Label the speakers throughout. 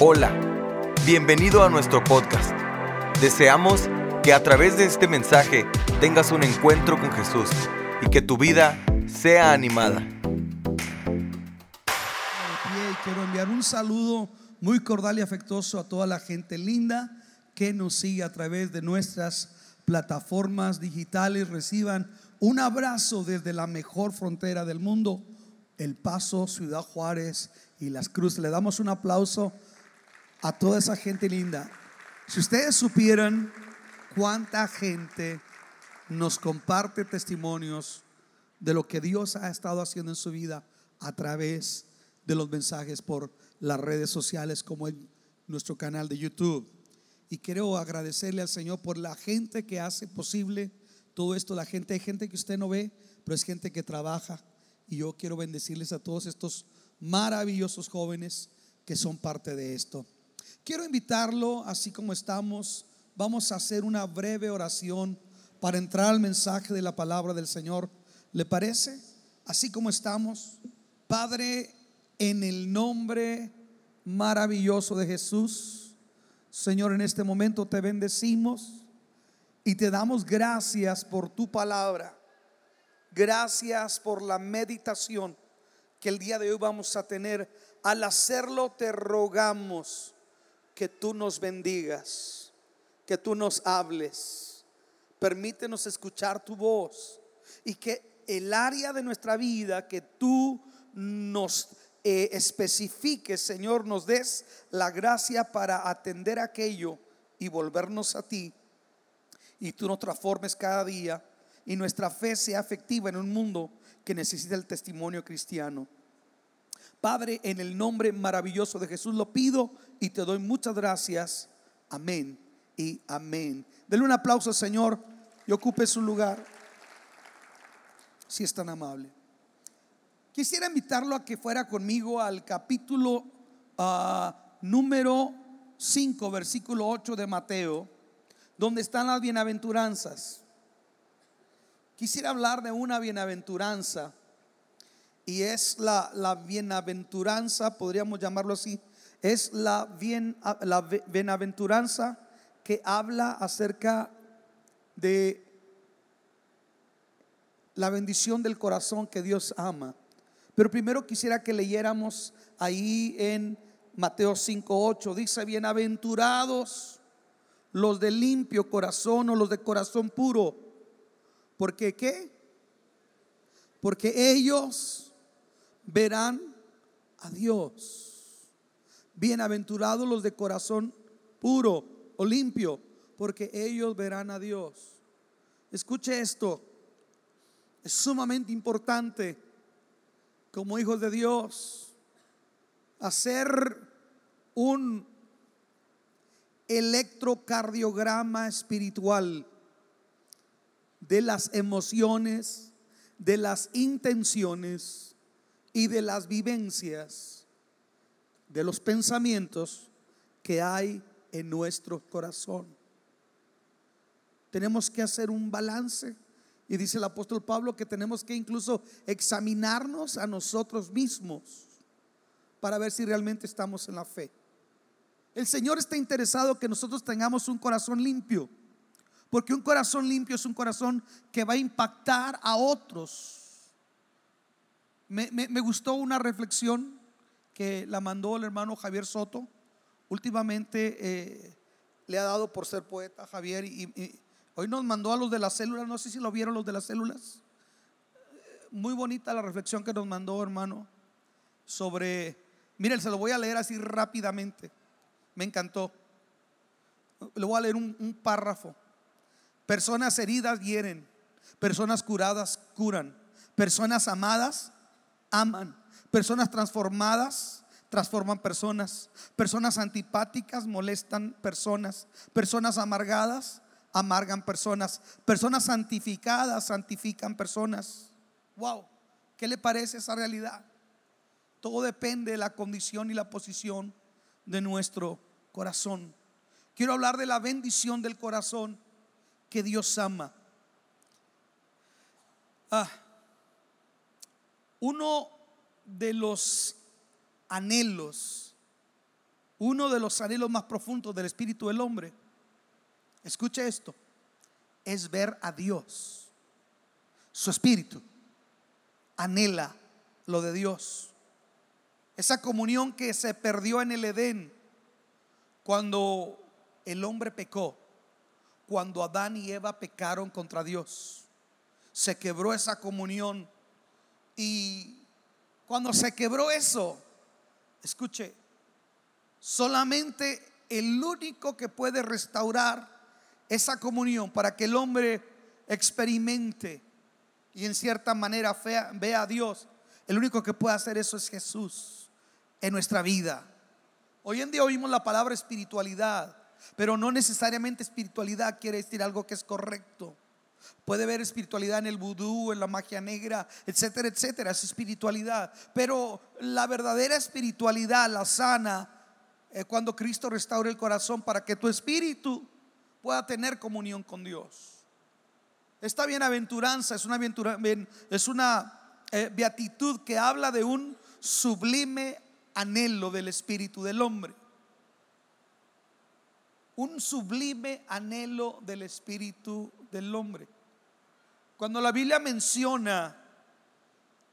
Speaker 1: Hola, bienvenido a nuestro podcast. Deseamos que a través de este mensaje tengas un encuentro con Jesús y que tu vida sea animada.
Speaker 2: quiero enviar un saludo muy cordial y afectuoso a toda la gente linda que nos sigue a través de nuestras plataformas digitales. Reciban un abrazo desde la mejor frontera del mundo, El Paso, Ciudad Juárez y Las Cruces. Le damos un aplauso a toda esa gente linda. Si ustedes supieran cuánta gente nos comparte testimonios de lo que Dios ha estado haciendo en su vida a través de los mensajes por las redes sociales como en nuestro canal de YouTube. Y quiero agradecerle al Señor por la gente que hace posible todo esto. La gente, hay gente que usted no ve, pero es gente que trabaja. Y yo quiero bendecirles a todos estos maravillosos jóvenes que son parte de esto. Quiero invitarlo, así como estamos, vamos a hacer una breve oración para entrar al mensaje de la palabra del Señor. ¿Le parece? Así como estamos. Padre, en el nombre maravilloso de Jesús, Señor, en este momento te bendecimos y te damos gracias por tu palabra. Gracias por la meditación que el día de hoy vamos a tener. Al hacerlo te rogamos que tú nos bendigas, que tú nos hables. Permítenos escuchar tu voz y que el área de nuestra vida que tú nos eh, especifiques, Señor, nos des la gracia para atender aquello y volvernos a ti. Y tú nos transformes cada día y nuestra fe sea efectiva en un mundo que necesita el testimonio cristiano. Padre, en el nombre maravilloso de Jesús lo pido y te doy muchas gracias. Amén y amén. Denle un aplauso, Señor, y ocupe su lugar, si es tan amable. Quisiera invitarlo a que fuera conmigo al capítulo ah, número 5, versículo 8 de Mateo, donde están las bienaventuranzas. Quisiera hablar de una bienaventuranza y es la, bienaventuranza, podríamos llamarlo así, es la, bien, la bienaventuranza que habla acerca de la bendición del corazón que Dios ama. Pero primero quisiera que leyéramos ahí en Mateo 5:8, dice, bienaventurados los de limpio corazón o los de corazón puro. Porque qué? Porque ellos verán a Dios. Bienaventurados los de corazón puro o limpio, porque ellos verán a Dios. Escuche esto, es sumamente importante como hijos de Dios hacer un electrocardiograma espiritual de las emociones, de las intenciones y de las vivencias, de los pensamientos que hay en nuestro corazón. Tenemos que hacer un balance. Y dice el apóstol Pablo que tenemos que incluso examinarnos a nosotros mismos para ver si realmente estamos en la fe. El Señor está interesado que nosotros tengamos un corazón limpio, porque un corazón limpio es un corazón que va a impactar a otros me, gustó una reflexión que la mandó el hermano Javier Soto. Últimamente eh, le ha dado por ser poeta Javier y, hoy nos mandó a los de las células, no sé si lo vieron los de las células. Muy bonita la reflexión que nos mandó hermano sobre, miren, se lo voy a leer así rápidamente, me encantó. Le voy a leer un, un párrafo. Personas heridas hieren, personas curadas curan, personas amadas aman. Personas transformadas transforman personas. Personas antipáticas molestan personas. Personas amargadas amargan personas. Personas santificadas santifican personas. Wow, ¿qué le parece esa realidad? Todo depende de la condición y la posición de nuestro corazón. Quiero hablar de la bendición del corazón que Dios ama. Ah, uno de los anhelos, uno de los anhelos más profundos del espíritu del hombre, escuche esto, es ver a Dios. Su espíritu anhela lo de Dios. Esa comunión que se perdió en el Edén cuando el hombre pecó, cuando Adán y Eva pecaron contra Dios. Se quebró esa comunión y cuando se quebró eso, escuche, solamente el único que puede restaurar esa comunión para que el hombre experimente y en cierta manera vea a Dios, el único que puede hacer eso es Jesús en nuestra vida. Hoy en día oímos la palabra espiritualidad, pero no necesariamente espiritualidad quiere decir algo que es correcto. Puede haber espiritualidad en el vudú, en la magia negra, etcétera, etcétera. Es espiritualidad. Pero la verdadera espiritualidad, la sana, es cuando Cristo restaura el corazón para que tu espíritu pueda tener comunión con Dios. Esta bienaventuranza es una, es una eh, beatitud que habla de un sublime anhelo del espíritu del hombre. Un sublime anhelo del espíritu del hombre. Cuando la Biblia menciona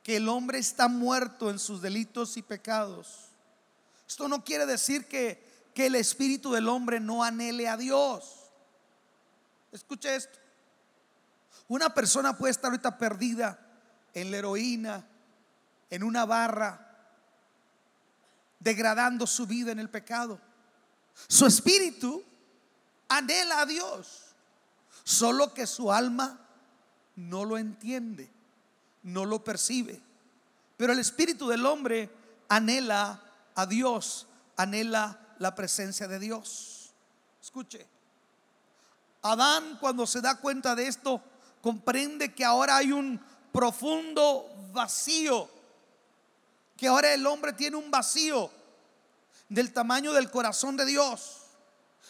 Speaker 2: que el hombre está muerto en sus delitos y pecados, esto no quiere decir que, que el espíritu del hombre no anhele a Dios. Escuche esto. Una persona puede estar ahorita perdida en la heroína, en una barra, degradando su vida en el pecado. Su espíritu anhela a Dios, solo que su alma no lo entiende, no lo percibe. Pero el espíritu del hombre anhela a Dios, anhela la presencia de Dios. Escuche, Adán cuando se da cuenta de esto, comprende que ahora hay un profundo vacío, que ahora el hombre tiene un vacío del tamaño del corazón de Dios.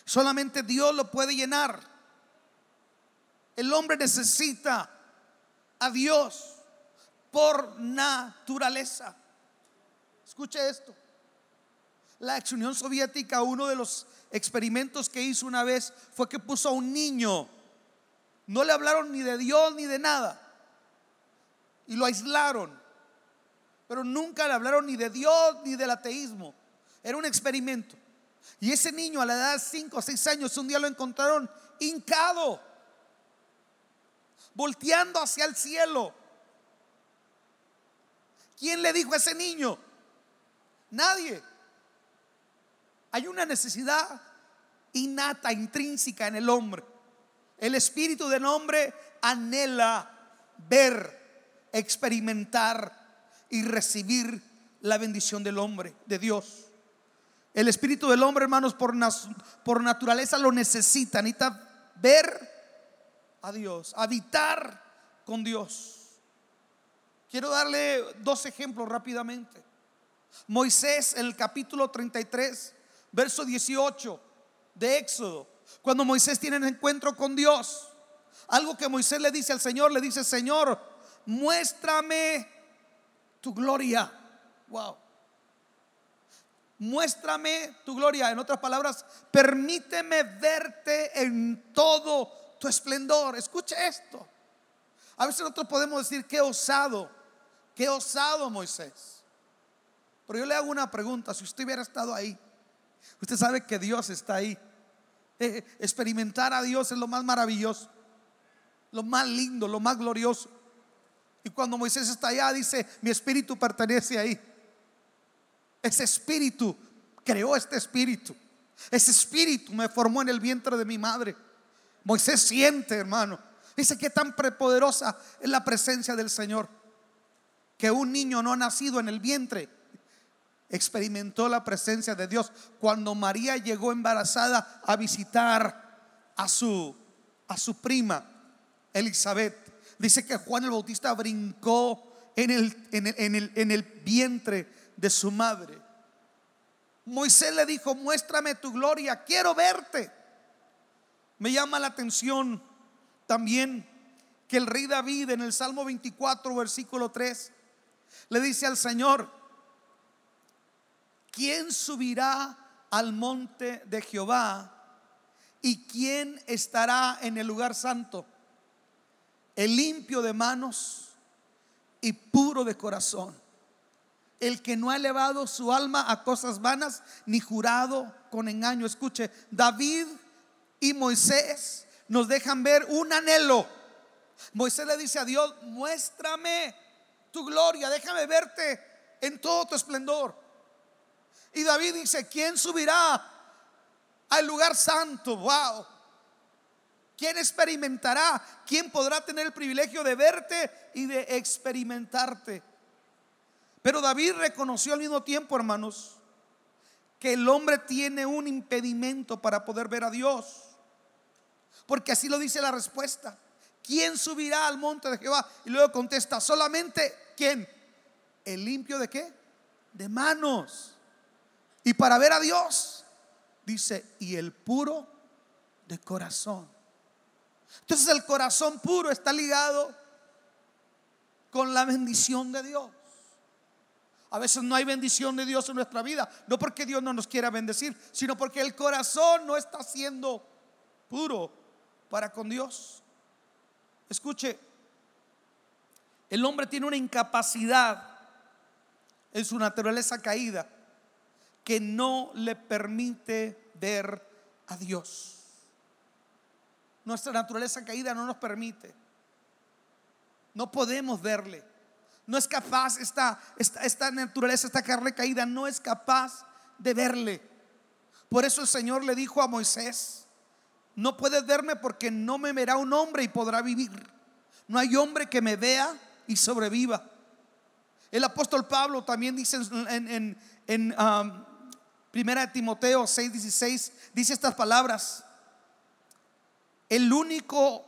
Speaker 2: Solamente Dios lo puede llenar. El hombre necesita a Dios por naturaleza. Escuche esto. La ex Unión Soviética, uno de los experimentos que hizo una vez fue que puso a un niño. No le hablaron ni de Dios ni de nada. Y lo aislaron. Pero nunca le hablaron ni de Dios ni del ateísmo. Era un experimento. Y ese niño a la edad de 5 o 6 años un día lo encontraron hincado, volteando hacia el cielo. ¿Quién le dijo a ese niño? Nadie. Hay una necesidad innata, intrínseca en el hombre. El espíritu del hombre anhela ver, experimentar y recibir la bendición del hombre, de Dios. El espíritu del hombre, hermanos, por, naturaleza lo necesita. Necesita ver a Dios, habitar con Dios. Quiero darle dos ejemplos rápidamente. Moisés, en el capítulo 33, verso 18 de Éxodo, cuando Moisés tiene un encuentro con Dios, algo que Moisés le dice al Señor, le dice, Señor, muéstrame tu gloria. Wow muéstrame tu gloria. En otras palabras, permíteme verte en todo tu esplendor. Escuche esto. A veces nosotros podemos decir, qué osado, qué osado Moisés. Pero yo le hago una pregunta, si usted hubiera estado ahí, usted sabe que Dios está ahí. Eh, experimentar a Dios es lo más maravilloso, lo más lindo, lo más glorioso. Y cuando Moisés está allá, dice, mi espíritu pertenece ahí. Ese espíritu creó este espíritu. Ese espíritu me formó en el vientre de mi madre. Moisés siente, hermano. Dice que tan prepoderosa es la presencia del Señor. Que un niño no nacido en el vientre experimentó la presencia de Dios cuando María llegó embarazada a visitar a su, a su prima Elizabeth. Dice que Juan el Bautista brincó en el, en el, en el, en el vientre de su madre. Moisés le dijo, muéstrame tu gloria, quiero verte. Me llama la atención también que el rey David en el Salmo 24, versículo 3, le dice al Señor, ¿quién subirá al monte de Jehová? ¿Y quién estará en el lugar santo? El limpio de manos y puro de corazón. El que no ha elevado su alma a cosas vanas ni jurado con engaño. Escuche, David y Moisés nos dejan ver un anhelo. Moisés le dice a Dios, muéstrame tu gloria, déjame verte en todo tu esplendor. Y David dice, ¿quién subirá al lugar santo? Wow. ¿Quién experimentará? ¿Quién podrá tener el privilegio de verte y de experimentarte? Pero David reconoció al mismo tiempo, hermanos, que el hombre tiene un impedimento para poder ver a Dios. Porque así lo dice la respuesta. ¿Quién subirá al monte de Jehová? Y luego contesta, solamente ¿quién? ¿El limpio de qué? De manos. Y para ver a Dios, dice, y el puro de corazón. Entonces el corazón puro está ligado con la bendición de Dios. A veces no hay bendición de Dios en nuestra vida, no porque Dios no nos quiera bendecir, sino porque el corazón no está siendo puro para con Dios. Escuche, el hombre tiene una incapacidad en su naturaleza caída que no le permite ver a Dios. Nuestra naturaleza caída no nos permite. No podemos verle. No es capaz, esta, esta, naturaleza, esta carne caída, no es capaz de verle. Por eso el Señor le dijo a Moisés, no puedes verme porque no me verá un hombre y podrá vivir. No hay hombre que me vea y sobreviva. El apóstol Pablo también dice en, um, Primera de Timoteo 6:16, dice estas palabras el único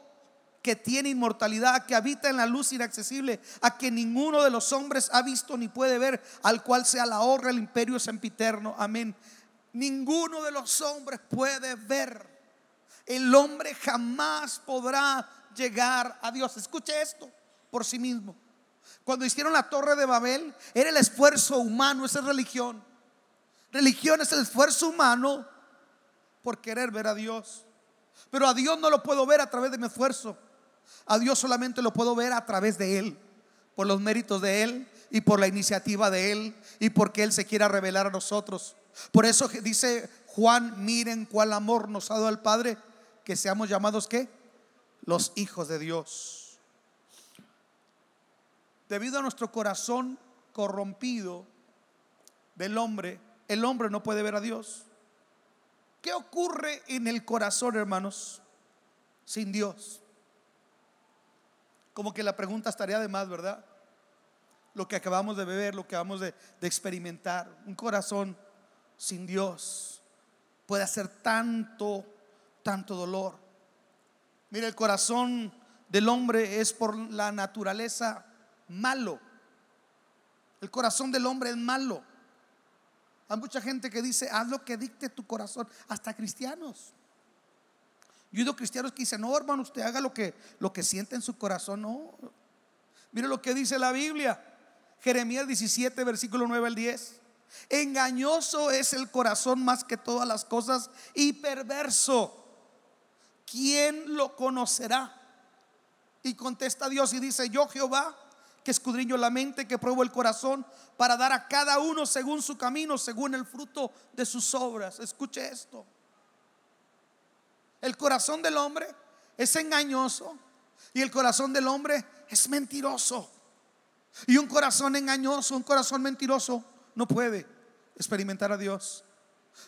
Speaker 2: que tiene inmortalidad, que habita en la luz inaccesible, a que ninguno de los hombres ha visto ni puede ver, al cual sea la honra, el imperio sempiterno. Amén. Ninguno de los hombres puede ver. El hombre jamás podrá llegar a Dios. Escuche esto por sí mismo. Cuando hicieron la torre de Babel, era el esfuerzo humano, esa es religión. Religión es el esfuerzo humano por querer ver a Dios. Pero a Dios no lo puedo ver a través de mi esfuerzo. A Dios solamente lo puedo ver a través de Él, por los méritos de Él y por la iniciativa de Él y porque Él se quiera revelar a nosotros. Por eso dice Juan, miren cuál amor nos ha dado el Padre, que seamos llamados qué? Los hijos de Dios. Debido a nuestro corazón corrompido del hombre, el hombre no puede ver a Dios. ¿Qué ocurre en el corazón, hermanos, sin Dios? Como que la pregunta estaría de más, ¿verdad? Lo que acabamos de beber, lo que acabamos de, de experimentar. Un corazón sin Dios puede hacer tanto, tanto dolor. Mire, el corazón del hombre es por la naturaleza malo. El corazón del hombre es malo. Hay mucha gente que dice, haz lo que dicte tu corazón, hasta cristianos. Yo he oído cristianos que dicen, no, hermano, usted haga lo que, lo que siente en su corazón. No. Mire lo que dice la Biblia. Jeremías 17, versículo 9 al 10. Engañoso es el corazón más que todas las cosas y perverso. ¿Quién lo conocerá? Y contesta Dios y dice, yo Jehová que escudriño la mente, que pruebo el corazón, para dar a cada uno según su camino, según el fruto de sus obras. Escuche esto. El corazón del hombre es engañoso y el corazón del hombre es mentiroso. Y un corazón engañoso, un corazón mentiroso, no puede experimentar a Dios.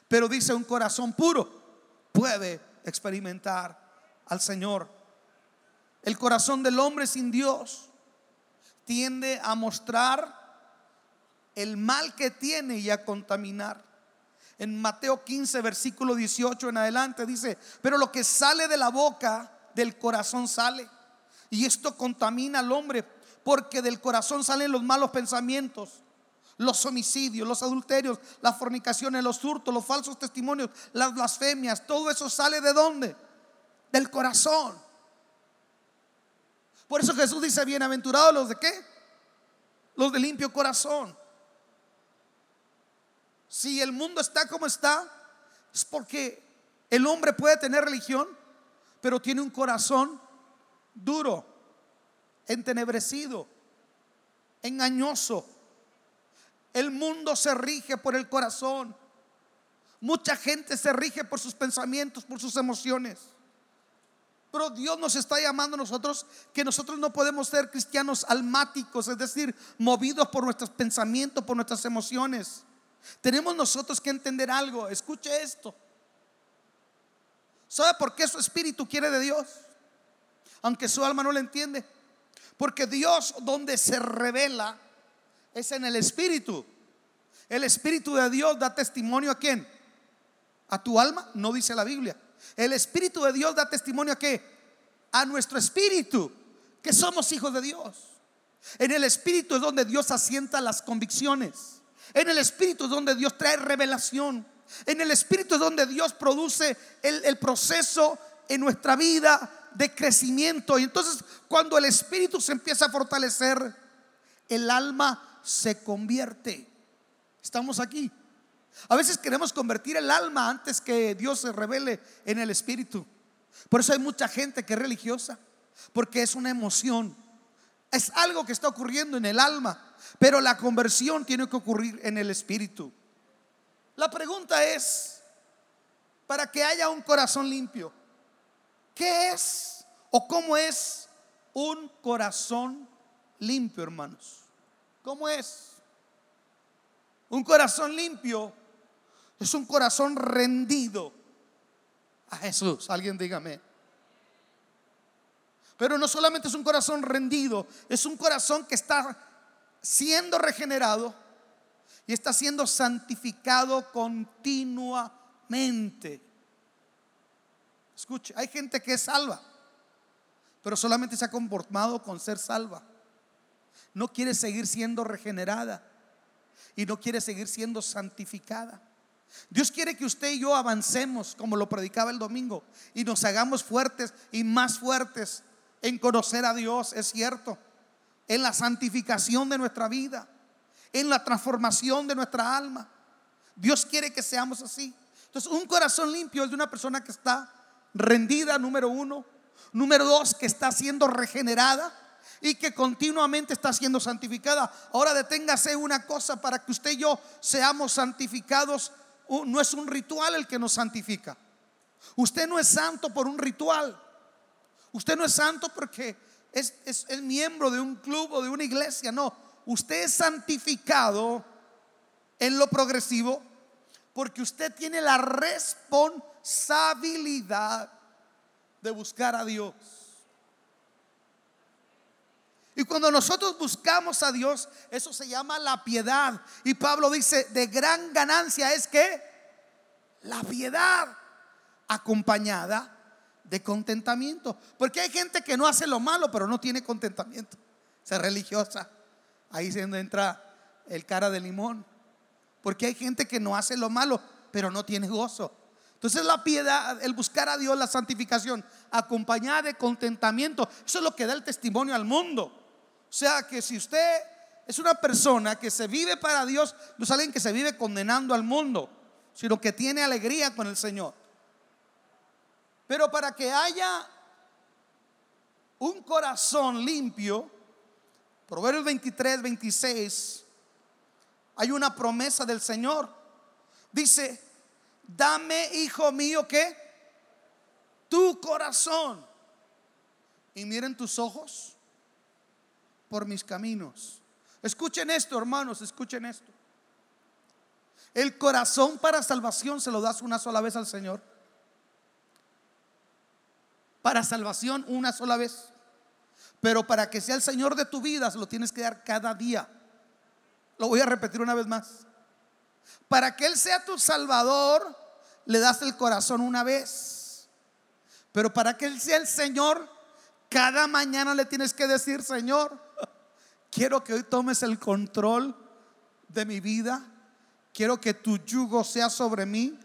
Speaker 2: Pero dice un corazón puro puede experimentar al Señor. El corazón del hombre sin Dios tiende a mostrar el mal que tiene y a contaminar. En Mateo 15, versículo 18 en adelante dice, pero lo que sale de la boca, del corazón sale. Y esto contamina al hombre, porque del corazón salen los malos pensamientos, los homicidios, los adulterios, las fornicaciones, los hurtos, los falsos testimonios, las blasfemias. Todo eso sale de dónde? Del corazón. Por eso Jesús dice, bienaventurados los de qué? Los de limpio corazón. Si el mundo está como está, Es porque el hombre puede tener religión, pero tiene un corazón duro, entenebrecido, engañoso. El mundo se rige por el corazón. Mucha gente se rige por sus pensamientos, por sus emociones. Pero Dios nos está llamando a nosotros que nosotros no podemos ser cristianos almáticos, es decir, movidos por nuestros pensamientos, por nuestras emociones. Tenemos nosotros que entender algo. Escuche esto. ¿Sabe por qué su espíritu quiere de Dios? Aunque su alma no lo entiende. Porque Dios donde se revela es en el espíritu. El espíritu de Dios da testimonio a quién? A tu alma, no dice la Biblia. El espíritu de Dios da testimonio a qué? A nuestro espíritu, que somos hijos de Dios. En el espíritu es donde Dios asienta las convicciones. En el espíritu es donde Dios trae revelación. En el espíritu es donde Dios produce el, el proceso en nuestra vida de crecimiento. Y entonces cuando el espíritu se empieza a fortalecer, el alma se convierte. Estamos aquí. A veces queremos convertir el alma antes que Dios se revele en el espíritu. Por eso hay mucha gente que es religiosa, porque es una emoción. Es algo que está ocurriendo en el alma, pero la conversión tiene que ocurrir en el espíritu. La pregunta es, para que haya un corazón limpio, ¿qué es o cómo es un corazón limpio, hermanos? ¿Cómo es? Un corazón limpio es un corazón rendido a Jesús. Alguien dígame. Pero no solamente es un corazón rendido, es un corazón que está siendo regenerado y está siendo santificado continuamente. Escuche, hay gente que es salva, pero solamente se ha conformado con ser salva. No quiere seguir siendo regenerada y no quiere seguir siendo santificada. Dios quiere que usted y yo avancemos, como lo predicaba el domingo, y nos hagamos fuertes y más fuertes en conocer a Dios, es cierto, en la santificación de nuestra vida, en la transformación de nuestra alma. Dios quiere que seamos así. Entonces, un corazón limpio es de una persona que está rendida, número uno. Número dos, que está siendo regenerada y que continuamente está siendo santificada. Ahora deténgase una cosa para que usted y yo seamos santificados no es un ritual el que nos santifica. Usted no es santo por un ritual. Usted no es santo porque es, es, miembro de un club o de una iglesia. No, usted es santificado en lo progresivo porque usted tiene la responsabilidad de buscar a Dios. Y cuando nosotros buscamos a Dios, eso se llama la piedad. Y Pablo dice, de gran ganancia es que la piedad acompañada de contentamiento. Porque hay gente que no hace lo malo, pero no tiene contentamiento. Se religiosa. Ahí se entra el cara de limón. Porque hay gente que no hace lo malo, pero no tiene gozo. Entonces la piedad, el buscar a Dios, la santificación, acompañada de contentamiento, eso es lo que da el testimonio al mundo. Sea que si usted es una persona que se vive para Dios, no es alguien que se vive condenando al mundo, sino que tiene alegría con el Señor. Pero para que haya un corazón limpio, Proverbios 23, 26, hay una promesa del Señor. Dice, dame, hijo mío, que tu corazón. Y miren tus ojos por mis caminos. Escuchen esto, hermanos, escuchen esto. El corazón para salvación se lo das una sola vez al Señor. Para salvación una sola vez. Pero para que sea el Señor de tu vida, se lo tienes que dar cada día. Lo voy a repetir una vez más. Para que Él sea tu Salvador, le das el corazón una vez. Pero para que Él sea el Señor, cada mañana le tienes que decir, Señor, quiero que hoy tomes el control de mi vida. Quiero que tu yugo sea sobre mí.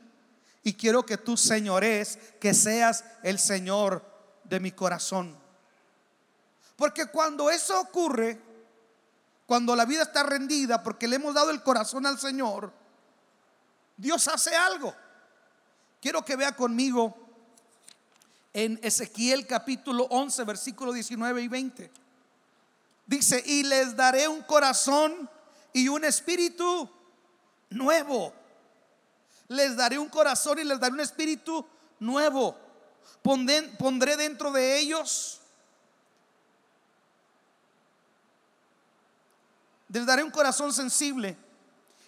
Speaker 2: Y quiero que tú señores, que seas el Señor de mi corazón. Porque cuando eso ocurre, cuando la vida está rendida, porque le hemos dado el corazón al Señor, Dios hace algo. Quiero que vea conmigo en Ezequiel capítulo 11, versículo 19 y 20. Dice, y les daré un corazón y un espíritu nuevo. Les daré un corazón y les daré un espíritu nuevo. Pondré, dentro de ellos. Les daré un corazón sensible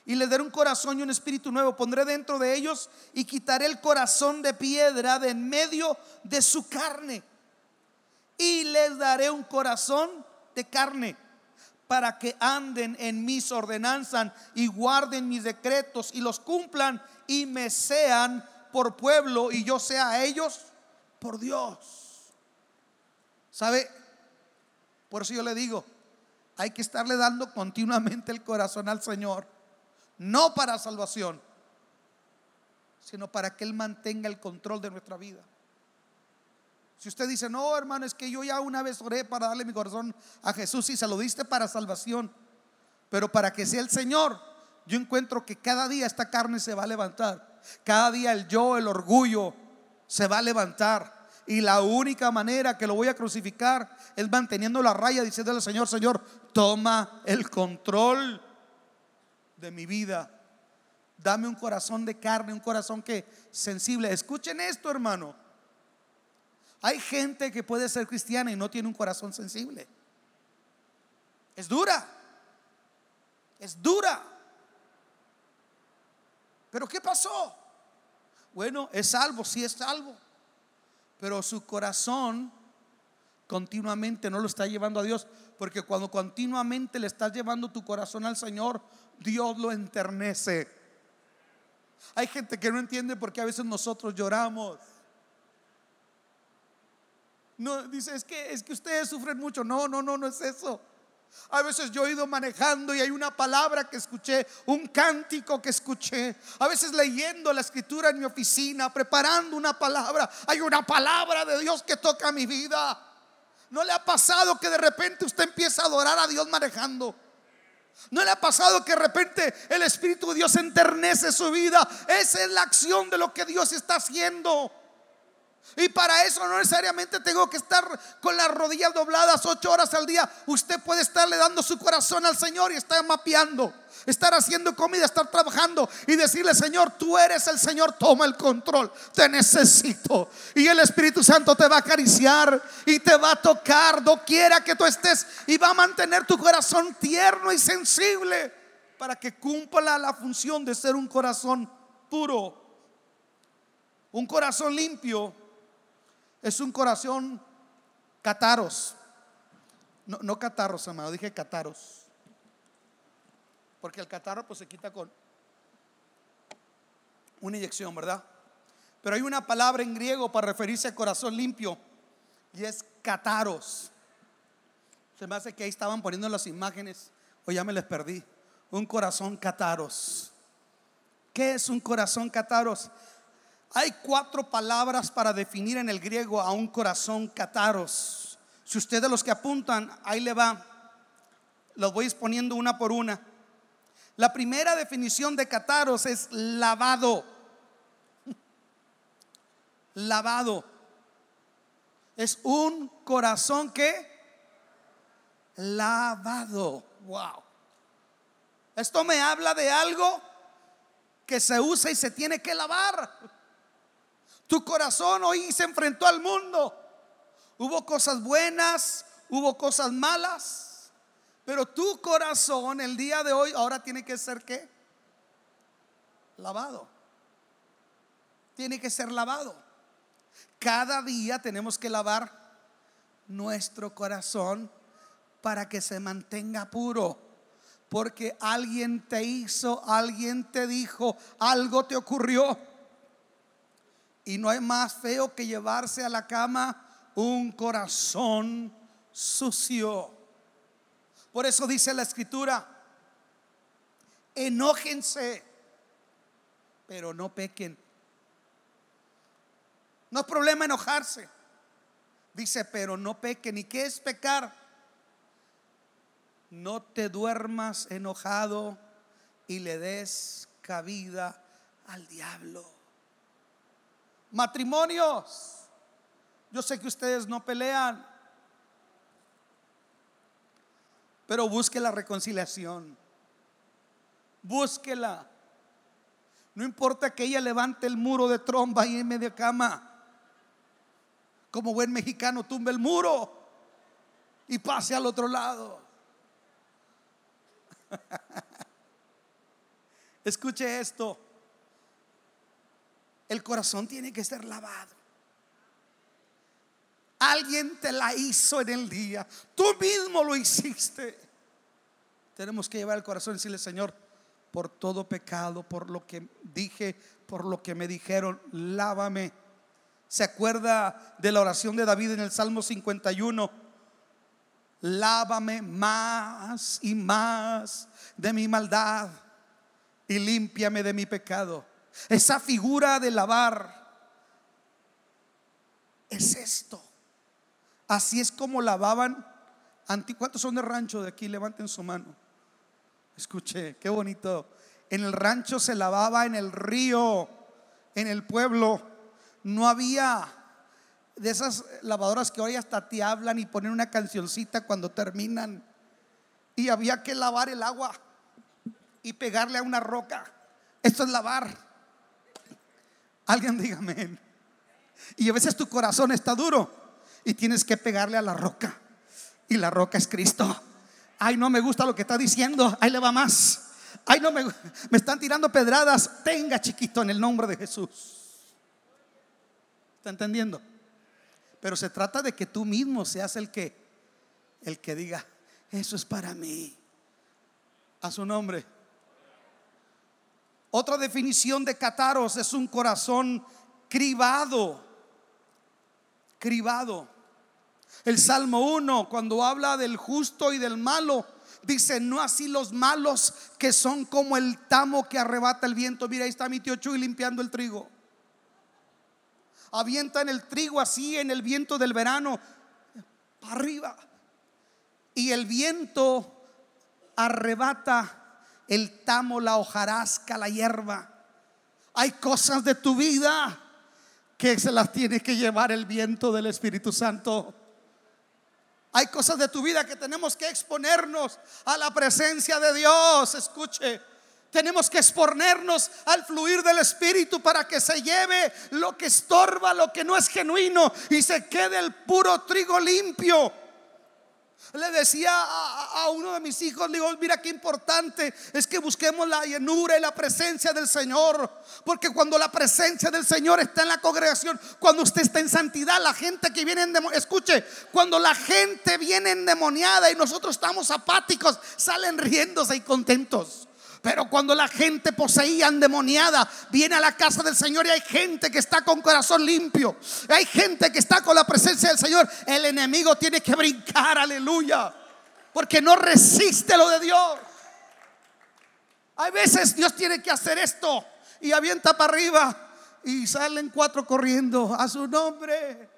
Speaker 2: y les daré un corazón y un espíritu nuevo. Pondré dentro de ellos y quitaré el corazón de piedra de en medio de su carne. Y les daré un corazón de carne para que anden en mis ordenanzas y guarden mis decretos y los cumplan y me sean por pueblo y yo sea a ellos por Dios. ¿Sabe? Por eso yo le digo, hay que estarle dando continuamente el corazón al Señor, no para salvación, sino para que Él mantenga el control de nuestra vida. Si usted dice, no, hermano, es que yo ya una vez oré para darle mi corazón a Jesús y se lo diste para salvación, pero para que sea el Señor, yo encuentro que cada día esta carne se va a levantar. Cada día el yo, el orgullo se va a levantar. Y la única manera que lo voy a crucificar es manteniendo la raya, diciéndole al Señor, Señor, toma el control de mi vida. Dame un corazón de carne, un corazón que sensible. Escuchen esto, hermano. Hay gente que puede ser cristiana y no tiene un corazón sensible. Es dura. Es dura. Pero ¿qué pasó? Bueno, es salvo, sí es salvo. Pero su corazón continuamente no lo está llevando a Dios. Porque cuando continuamente le estás llevando tu corazón al Señor, Dios lo enternece. Hay gente que no entiende por qué a veces nosotros lloramos. No, dice, es que, es que ustedes sufren mucho. No, no, no, no es eso. A veces yo he ido manejando y hay una palabra que escuché, un cántico que escuché. A veces leyendo la escritura en mi oficina, preparando una palabra. Hay una palabra de Dios que toca mi vida. ¿No le ha pasado que de repente usted empieza a adorar a Dios manejando? ¿No le ha pasado que de repente el Espíritu de Dios enternece su vida? Esa es la acción de lo que Dios está haciendo. Y para eso no necesariamente tengo que estar con las rodillas dobladas ocho horas al día. Usted puede estarle dando su corazón al Señor y estar mapeando, estar haciendo comida, estar trabajando y decirle, Señor, tú eres el Señor, toma el control, te necesito. Y el Espíritu Santo te va a acariciar y te va a tocar doquiera que tú estés y va a mantener tu corazón tierno y sensible para que cumpla la función de ser un corazón puro, un corazón limpio es un corazón cataros. No, no catarros, amado, dije cataros. Porque el catarro pues se quita con una inyección, ¿verdad? Pero hay una palabra en griego para referirse a corazón limpio y es cataros. Se me hace que ahí estaban poniendo las imágenes o ya me les perdí. Un corazón cataros. ¿Qué es un corazón cataros? Hay cuatro palabras para definir en el griego a un corazón cataros. Si ustedes los que apuntan, ahí le va. Los voy exponiendo una por una. La primera definición de cataros es lavado. Lavado. Es un corazón que lavado. Wow. Esto me habla de algo que se usa y se tiene que lavar. Tu corazón hoy se enfrentó al mundo. Hubo cosas buenas, hubo cosas malas, pero tu corazón el día de hoy ahora tiene que ser qué? Lavado. Tiene que ser lavado. Cada día tenemos que lavar nuestro corazón para que se mantenga puro. Porque alguien te hizo, alguien te dijo, algo te ocurrió y no hay más feo que llevarse a la cama un corazón sucio. Por eso dice la escritura, enójense, pero no pequen. No es problema enojarse. Dice, pero no pequen. ¿Y qué es pecar? No te duermas enojado y le des cabida al diablo. Matrimonios. Yo sé que ustedes no pelean, pero busque la reconciliación. Búsquela. No importa que ella levante el muro de tromba y en media cama. Como buen mexicano, tumbe el muro y pase al otro lado. Escuche esto. El corazón tiene que ser lavado. Alguien te la hizo en el día. Tú mismo lo hiciste. Tenemos que llevar el corazón y decirle, Señor, por todo pecado, por lo que dije, por lo que me dijeron, lávame. ¿Se acuerda de la oración de David en el Salmo 51? Lávame más y más de mi maldad y límpiame de mi pecado. Esa figura de lavar es esto. Así es como lavaban. ¿Cuántos son de rancho de aquí? Levanten su mano. Escuche, qué bonito. En el rancho se lavaba en el río, en el pueblo. No había de esas lavadoras que hoy hasta te hablan y ponen una cancioncita cuando terminan. Y había que lavar el agua y pegarle a una roca. Esto es lavar. Alguien dígame. Y a veces tu corazón está duro y tienes que pegarle a la roca. Y la roca es Cristo. Ay, no me gusta lo que está diciendo. Ahí le va más. Ay, no me, me están tirando pedradas. Tenga chiquito en el nombre de Jesús. ¿Está entendiendo? Pero se trata de que tú mismo seas el que el que diga, eso es para mí. A su nombre. Otra definición de cataros es un corazón cribado. Cribado. El Salmo 1, cuando habla del justo y del malo, dice, no así los malos que son como el tamo que arrebata el viento. Mira, ahí está mi tío Chuy limpiando el trigo. Avientan el trigo así en el viento del verano, para arriba. Y el viento arrebata el tamo, la hojarasca, la hierba. Hay cosas de tu vida que se las tiene que llevar el viento del Espíritu Santo. Hay cosas de tu vida que tenemos que exponernos a la presencia de Dios. Escuche, tenemos que exponernos al fluir del Espíritu para que se lleve lo que estorba, lo que no es genuino y se quede el puro trigo limpio. Le decía a, uno de mis hijos, le digo, mira qué importante es que busquemos la llenura y la presencia del Señor. Porque cuando la presencia del Señor está en la congregación, cuando usted está en santidad, la gente que viene endemoniada, escuche, cuando la gente viene endemoniada y nosotros estamos apáticos, salen riéndose y contentos. Pero cuando la gente poseía endemoniada viene a la casa del Señor y hay gente que está con corazón limpio, hay gente que está con la presencia del Señor, el enemigo tiene que brincar, aleluya, porque no resiste lo de Dios. Hay veces Dios tiene que hacer esto y avienta para arriba y salen cuatro corriendo a su nombre.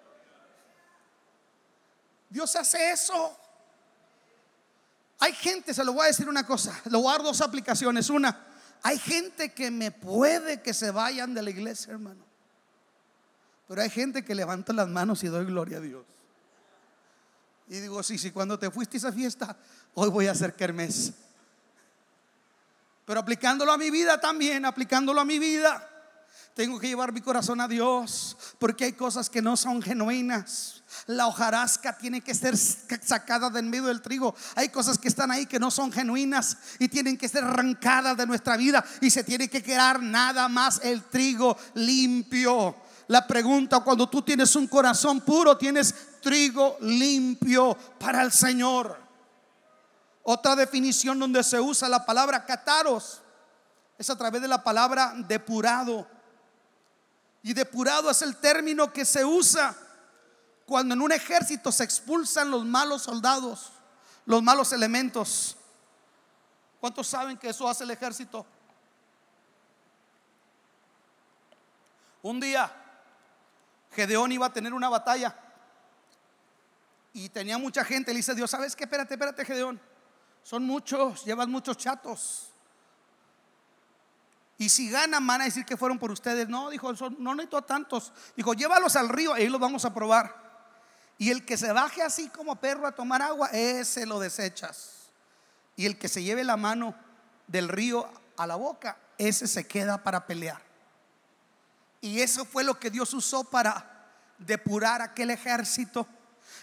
Speaker 2: Dios hace eso. Hay gente, se lo voy a decir una cosa, lo voy a dar dos aplicaciones. Una, hay gente que me puede que se vayan de la iglesia, hermano. Pero hay gente que levanta las manos y doy gloria a Dios. Y digo, sí, sí, cuando te fuiste a esa fiesta, hoy voy a hacer kermés. Pero aplicándolo a mi vida también, aplicándolo a mi vida, tengo que llevar mi corazón a Dios, porque hay cosas que no son genuinas. La hojarasca tiene que ser sacada de medio del trigo. Hay cosas que están ahí que no son genuinas y tienen que ser arrancadas de nuestra vida y se tiene que quedar nada más el trigo limpio. La pregunta, cuando tú tienes un corazón puro, tienes trigo limpio para el Señor. Otra definición donde se usa la palabra cataros es a través de la palabra depurado. Y depurado es el término que se usa cuando en un ejército se expulsan los malos soldados, los malos elementos. ¿Cuántos saben que eso hace el ejército? Un día Gedeón iba a tener una batalla y tenía mucha gente. Le dice Dios, ¿sabes qué? Espérate, espérate, Gedeón. Son muchos, llevan muchos chatos. Y si ganan, van a decir que fueron por ustedes. No, dijo, no necesito a tantos. Dijo, llévalos al río, ahí los vamos a probar. Y el que se baje así como perro a tomar agua, ese lo desechas. Y el que se lleve la mano del río a la boca, ese se queda para pelear. Y eso fue lo que Dios usó para depurar aquel ejército.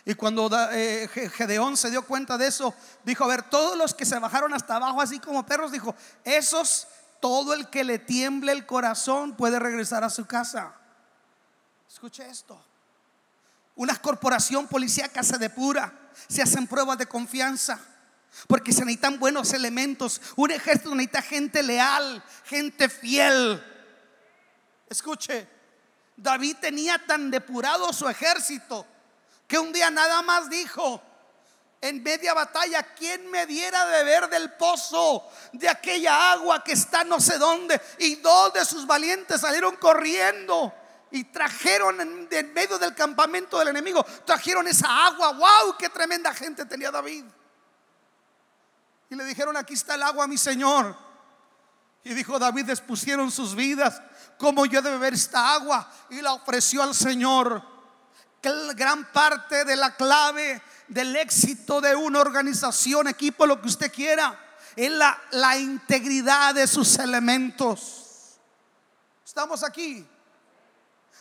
Speaker 2: Y cuando eh, Gedeón se dio cuenta de eso, dijo, a ver, todos los que se bajaron hasta abajo así como perros, dijo, esos, todo el que le tiemble el corazón puede regresar a su casa. Escuche esto. Una corporación policíaca se depura, se hacen pruebas de confianza. Porque se necesitan buenos elementos. Un ejército necesita gente leal, gente fiel. Escuche, David tenía tan depurado su ejército que un día nada más dijo, en media batalla, ¿quién me diera de beber del pozo de aquella agua que está no sé dónde? Y dos de sus valientes salieron corriendo y trajeron en, en medio del campamento del enemigo, trajeron esa agua. ¡Wow! ¡Qué tremenda gente tenía David! Y le dijeron, aquí está el agua, mi Señor. Y dijo David, expusieron sus vidas, como yo de beber esta agua. Y la ofreció al Señor. Gran parte de la clave del éxito de una organización, equipo, lo que usted quiera, es la, integridad de sus elementos. Estamos aquí.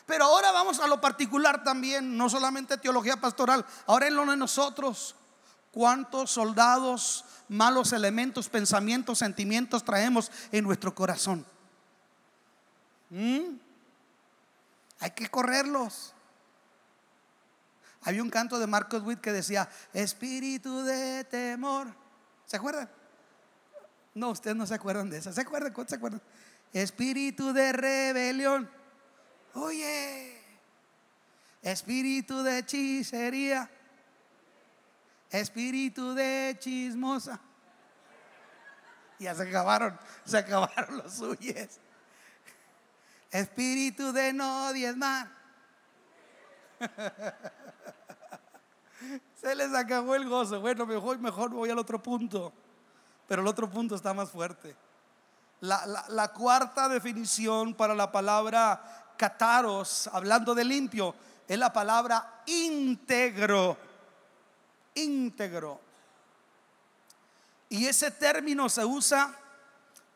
Speaker 2: Pero ahora vamos a lo particular también, no solamente teología pastoral, ahora en lo de nosotros. ¿Cuántos soldados malos elementos, pensamientos, sentimientos traemos en nuestro corazón. ¿Mm? Hay que correrlos. Había un canto de Marcos Witt que decía, espíritu de temor. ¿Se acuerdan? No, ustedes no se acuerdan de eso. ¿Se acuerdan? ¿Cuántos se acuerdan? Espíritu de rebelión. Oye, espíritu de hechicería espíritu de chismosa. Ya se acabaron, se acabaron los suyos. Espíritu de no diezmar. Se les acabó el gozo. Bueno, mejor, mejor voy al otro punto. Pero el otro punto está más fuerte. La, la cuarta definición para la palabra cataros, hablando de limpio, es la palabra íntegro íntegro. Y ese término se usa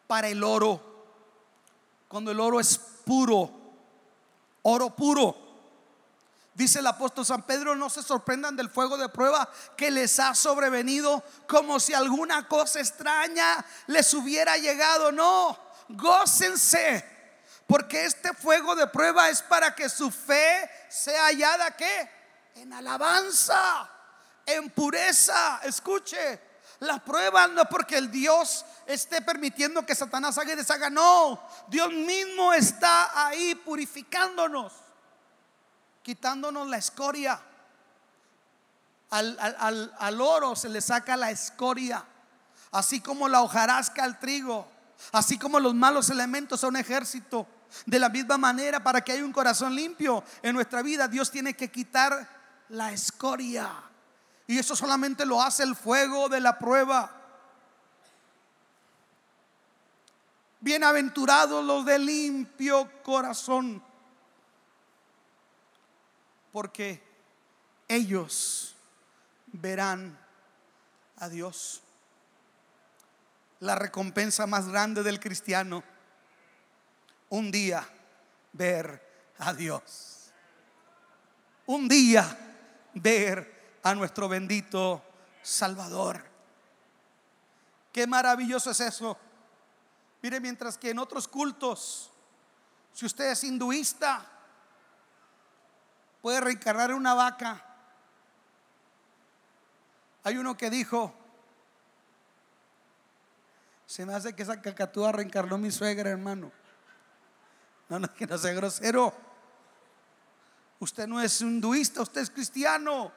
Speaker 2: para el oro. Cuando el oro es puro, oro puro. Dice el apóstol San Pedro, no se sorprendan del fuego de prueba que les ha sobrevenido como si alguna cosa extraña les hubiera llegado. No, gócense, porque este fuego de prueba es para que su fe sea hallada que en alabanza en pureza. Escuche, la prueba no porque el Dios esté permitiendo que Satanás haga y deshaga, no. Dios mismo está ahí purificándonos, quitándonos la escoria. Al, al, oro se le saca la escoria, así como la hojarasca al trigo, así como los malos elementos a un ejército. De la misma manera, para que haya un corazón limpio en nuestra vida, Dios tiene que quitar la escoria. Y eso solamente lo hace el fuego de la prueba. Bienaventurados los de limpio corazón, porque ellos verán a Dios. La recompensa más grande del cristiano, un día ver a Dios. Un día ver a nuestro bendito Salvador. Qué maravilloso es eso. Mire, mientras que en otros cultos, si usted es hinduista, puede reencarnar en una vaca. Hay uno que dijo, se me hace que esa cacatúa reencarnó mi suegra, hermano. No, no, que no sea grosero. Usted no es hinduista, usted es cristiano.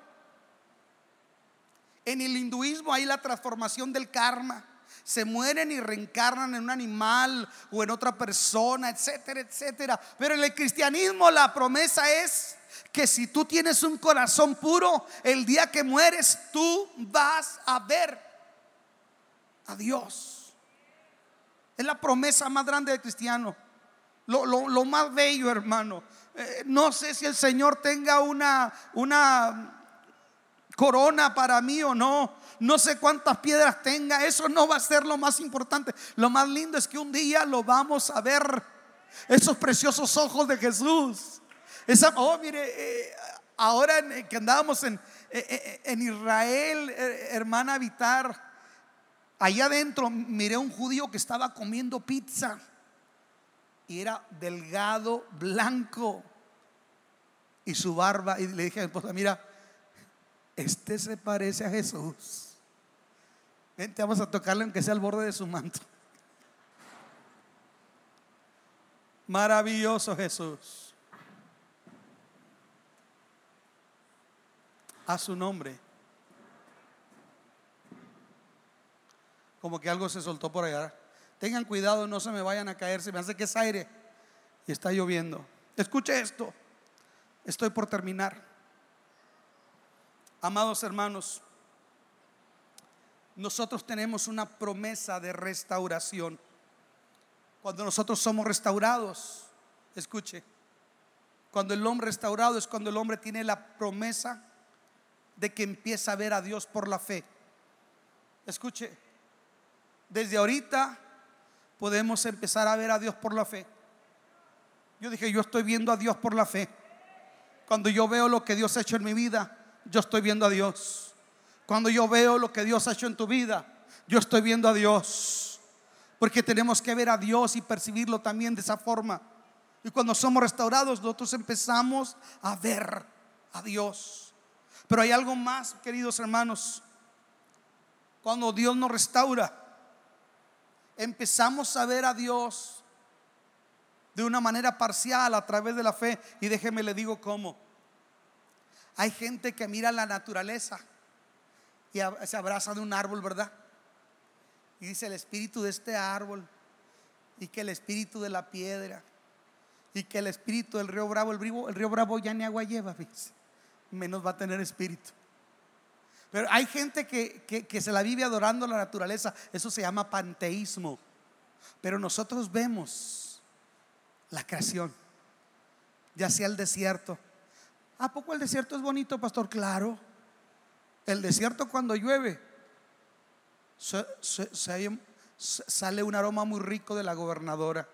Speaker 2: En el hinduismo hay la transformación del karma. Se mueren y reencarnan en un animal o en otra persona, etcétera, etcétera. Pero en el cristianismo la promesa es que si tú tienes un corazón puro, el día que mueres tú vas a ver a Dios. Es la promesa más grande del cristiano. Lo, más bello, hermano. Eh, no sé si el Señor tenga una, una corona para mí o no. No sé cuántas piedras tenga. Eso no va a ser lo más importante. Lo más lindo es que un día lo vamos a ver. Esos preciosos ojos de Jesús. Oh, mire, eh, ahora que andábamos en, eh, Israel, hermana Habitar, allá adentro miré un judío que estaba comiendo pizza y era delgado, blanco y su barba. Y le dije a mi esposa, mira, este se parece a Jesús. Vente, vamos a tocarle aunque sea al borde de su manto. Maravilloso Jesús. A su nombre. Como que algo se soltó por allá. Tengan cuidado, no se me vayan a caer. Se me hace que es aire y está lloviendo. Escuche esto. Estoy por terminar. Amados hermanos, nosotros tenemos una promesa de restauración. Cuando nosotros somos restaurados, escuche, cuando el hombre restaurado es cuando el hombre tiene la promesa de que empieza a ver a Dios por la fe. Escuche, desde ahorita podemos empezar a ver a Dios por la fe. Yo dije, yo estoy viendo a Dios por la fe. Cuando yo veo lo que Dios ha hecho en mi vida, yo estoy viendo a Dios. Cuando yo veo lo que Dios ha hecho en tu vida, yo estoy viendo a Dios. Porque tenemos que ver a Dios y percibirlo también de esa forma. Y cuando somos restaurados, nosotros empezamos a ver a Dios. Pero hay algo más, queridos hermanos. Cuando Dios nos restaura, empezamos a ver a Dios de una manera parcial a través de la fe. Y déjeme le digo cómo. Hay gente que mira la naturaleza se abraza de un árbol, ¿verdad? Y dice el espíritu de este árbol y que el espíritu de la piedra y que el espíritu del río Bravo, el río, Bravo ya ni agua lleva, menos va a tener espíritu. Pero hay gente que, que, se la vive adorando la naturaleza, eso se llama panteísmo. Pero nosotros vemos la creación, ya sea el desierto, ¿A poco el desierto es bonito, pastor? Claro. El desierto cuando llueve sale un aroma muy rico de la gobernadora.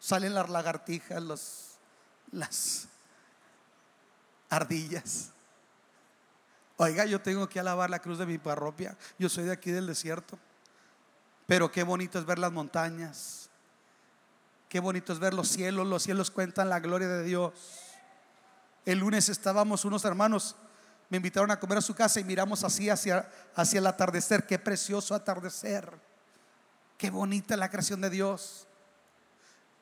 Speaker 2: Salen las lagartijas, las ardillas. Oiga, yo tengo que alabar la cruz de mi parroquia. Yo soy de aquí del desierto. Pero qué bonito es ver las montañas. Qué bonito es ver los cielos. Los cielos cuentan la gloria de Dios. El lunes estábamos unos hermanos, me invitaron a comer a su casa y miramos así hacia, hacia el atardecer. Qué precioso atardecer. Qué bonita la creación de Dios.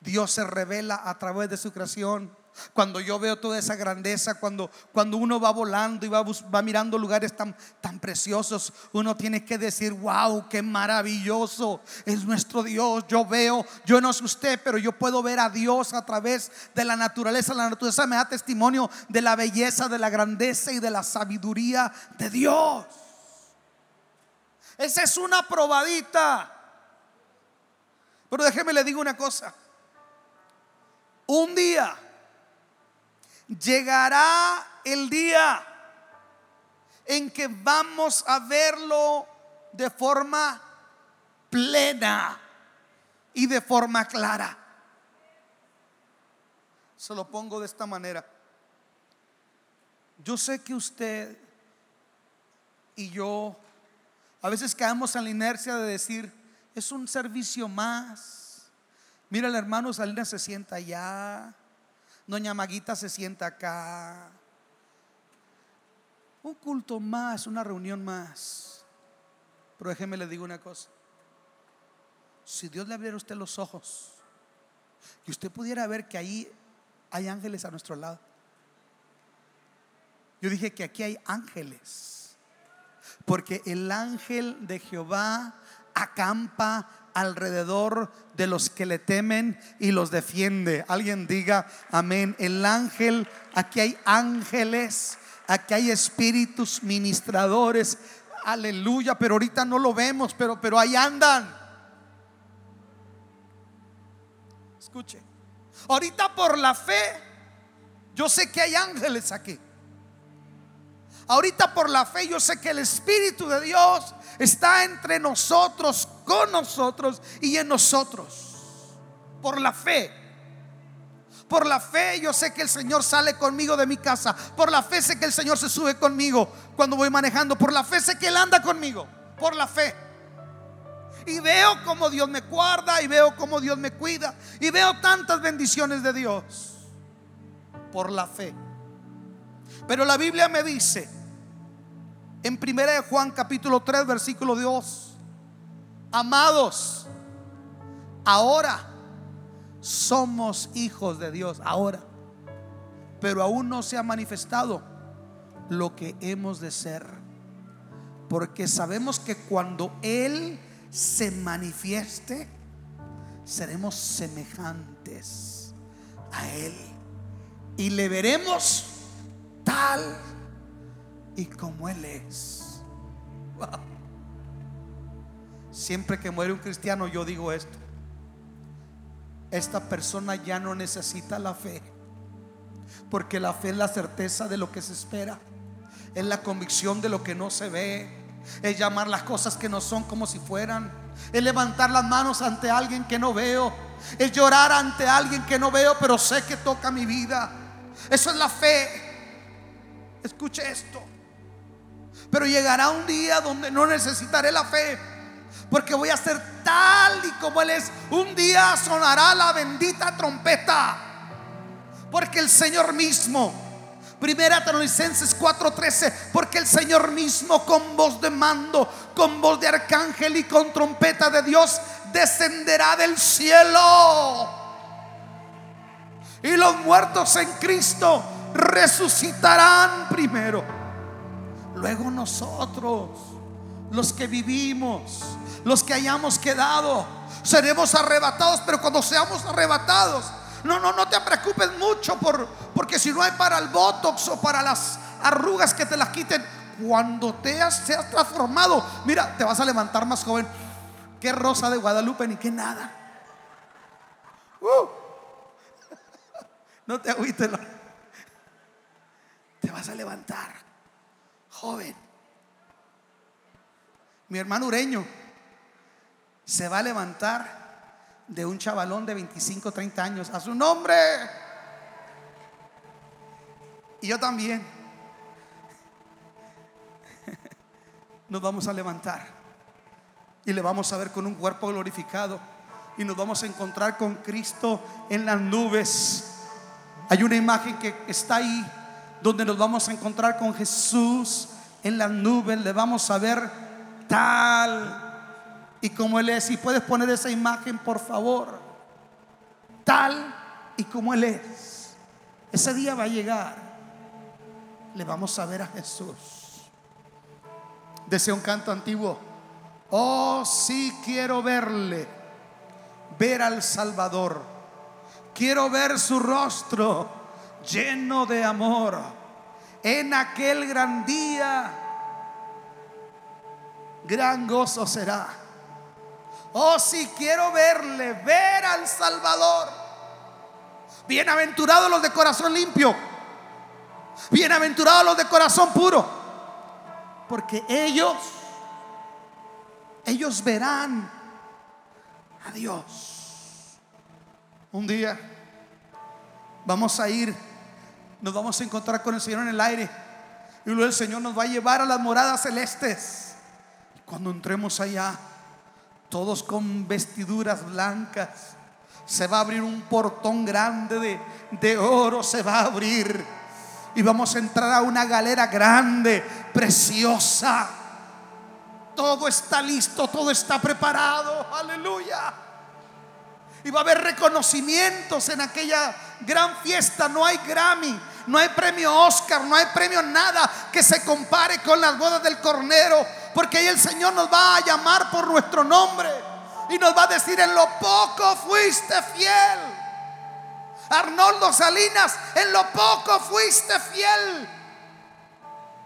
Speaker 2: Dios se revela a través de su creación. Cuando yo veo toda esa grandeza, cuando, cuando uno va volando y va, va mirando lugares tan, tan preciosos, uno tiene que decir, wow, qué maravilloso es nuestro Dios. Yo veo, yo no sé usted, pero yo puedo ver a Dios a través de la naturaleza. La naturaleza me da testimonio de la belleza, de la grandeza y de la sabiduría de Dios. Esa es una probadita. Pero déjeme le digo una cosa. Un día llegará el día en que vamos a verlo de forma plena y de forma clara. Se lo pongo de esta manera. Yo sé que usted y yo a veces caemos en la inercia de decir, es un servicio más. Mira, el hermano Salinas se sienta allá. Doña Maguita se sienta acá. Un culto más, una reunión más. Pero déjeme le digo una cosa. Si Dios le abriera a usted los ojos y usted pudiera ver que ahí hay ángeles a nuestro lado. Yo dije que aquí hay ángeles. Porque el ángel de Jehová acampa alrededor de los que le temen y los defiende. Alguien diga amén. El ángel, aquí hay ángeles, aquí hay espíritus ministradores. Aleluya, pero ahorita no lo vemos, pero, pero ahí andan. Escuche. Ahorita por la fe, yo sé que hay ángeles aquí. Ahorita por la fe yo sé que el Espíritu de Dios está entre nosotros, con nosotros y en nosotros. Por la fe. Por la fe yo sé que el Señor sale conmigo de mi casa. Por la fe sé que el Señor se sube conmigo cuando voy manejando. Por la fe sé que Él anda conmigo. Por la fe. Y veo como Dios me guarda y veo como Dios me cuida. Y veo tantas bendiciones de Dios. Por la fe. Pero la Biblia me dice en 1 de Juan capítulo 3 versículo 2, amados, ahora somos hijos de Dios, ahora, pero aún no se ha manifestado lo que hemos de ser, porque sabemos que cuando Él se manifieste, seremos semejantes a Él. Y le veremos tal y como Él es. Siempre que muere un cristiano yo digo esto. Esta persona ya no necesita la fe. Porque la fe es la certeza de lo que se espera. Es la convicción de lo que no se ve. Es llamar las cosas que no son como si fueran. Es levantar las manos ante alguien que no veo. Es llorar ante alguien que no veo, pero sé que toca mi vida. Eso es la fe. Escuche esto. Pero llegará un día donde no necesitaré la fe. Porque voy a ser tal y como Él es. Un día sonará la bendita trompeta. Porque el Señor mismo, Primera Tesalonicenses 4:13, porque el Señor mismo con voz de mando, con voz de arcángel y con trompeta de Dios descenderá del cielo. Y los muertos en Cristo resucitarán primero. Luego nosotros, los que vivimos, los que hayamos quedado, seremos arrebatados, pero cuando seamos arrebatados, no, no, no te preocupes mucho por, porque si no hay para el botox o para las arrugas que te las quiten, cuando te seas transformado, mira, te vas a levantar más joven que Rosa de Guadalupe ni que nada. Uh. No te agüites te vas a levantar, joven. Mi hermano Ureño se va a levantar de un chavalón de 25, 30 años a su nombre. Y yo también. Nos vamos a levantar y le vamos a ver con un cuerpo glorificado y nos vamos a encontrar con Cristo en las nubes. Hay una imagen que está ahí donde nos vamos a encontrar con Jesús en las nubes, le vamos a ver tal y como Él es. Si puedes poner esa imagen, por favor, tal y como Él es. Ese día va a llegar, le vamos a ver a Jesús. Desea un canto antiguo. Oh, sí quiero verle, ver al Salvador. Quiero ver su rostro lleno de amor. En aquel gran día, gran gozo será. Oh, si quiero verle, ver al Salvador. Bienaventurados los de corazón limpio. Bienaventurados los de corazón puro. Porque ellos, ellos verán a Dios. Un día vamos a ir nos vamos a encontrar con el Señor en el aire. Y luego el Señor nos va a llevar a las moradas celestes. Cuando entremos allá, todos con vestiduras blancas, se va a abrir un portón grande de, de oro, se va a abrir. Y vamos a entrar a una galera grande, preciosa. Todo está listo, todo está preparado. Aleluya. Y va a haber reconocimientos en aquella gran fiesta. No hay Grammy, no hay premio Oscar, no hay premio nada que se compare con las bodas del Cordero. Porque ahí el Señor nos va a llamar por nuestro nombre. Y nos va a decir, en lo poco fuiste fiel. Arnoldo Salinas, en lo poco fuiste fiel.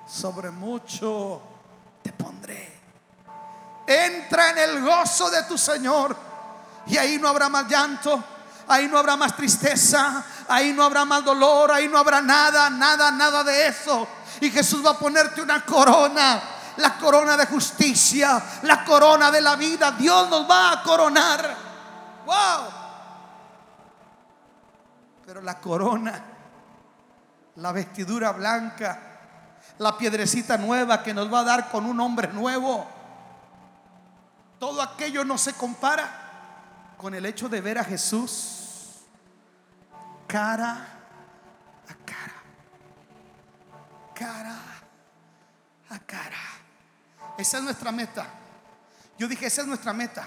Speaker 2: Sobre mucho te pondré. Entra en el gozo de tu Señor. Y ahí no habrá más llanto. Ahí no habrá más tristeza, ahí no habrá más dolor, ahí no habrá nada, nada, nada de eso. Y Jesús va a ponerte una corona, la corona de justicia, la corona de la vida. Dios nos va a coronar. ¡Wow! Pero la corona, la vestidura blanca, la piedrecita nueva que nos va a dar con un hombre nuevo, todo aquello no se compara con el hecho de ver a Jesús cara a cara. Cara a cara. Esa es nuestra meta. Yo dije, esa es nuestra meta.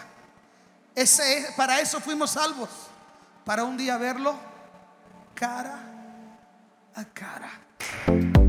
Speaker 2: Ese es, para eso fuimos salvos. Para un día verlo cara a cara.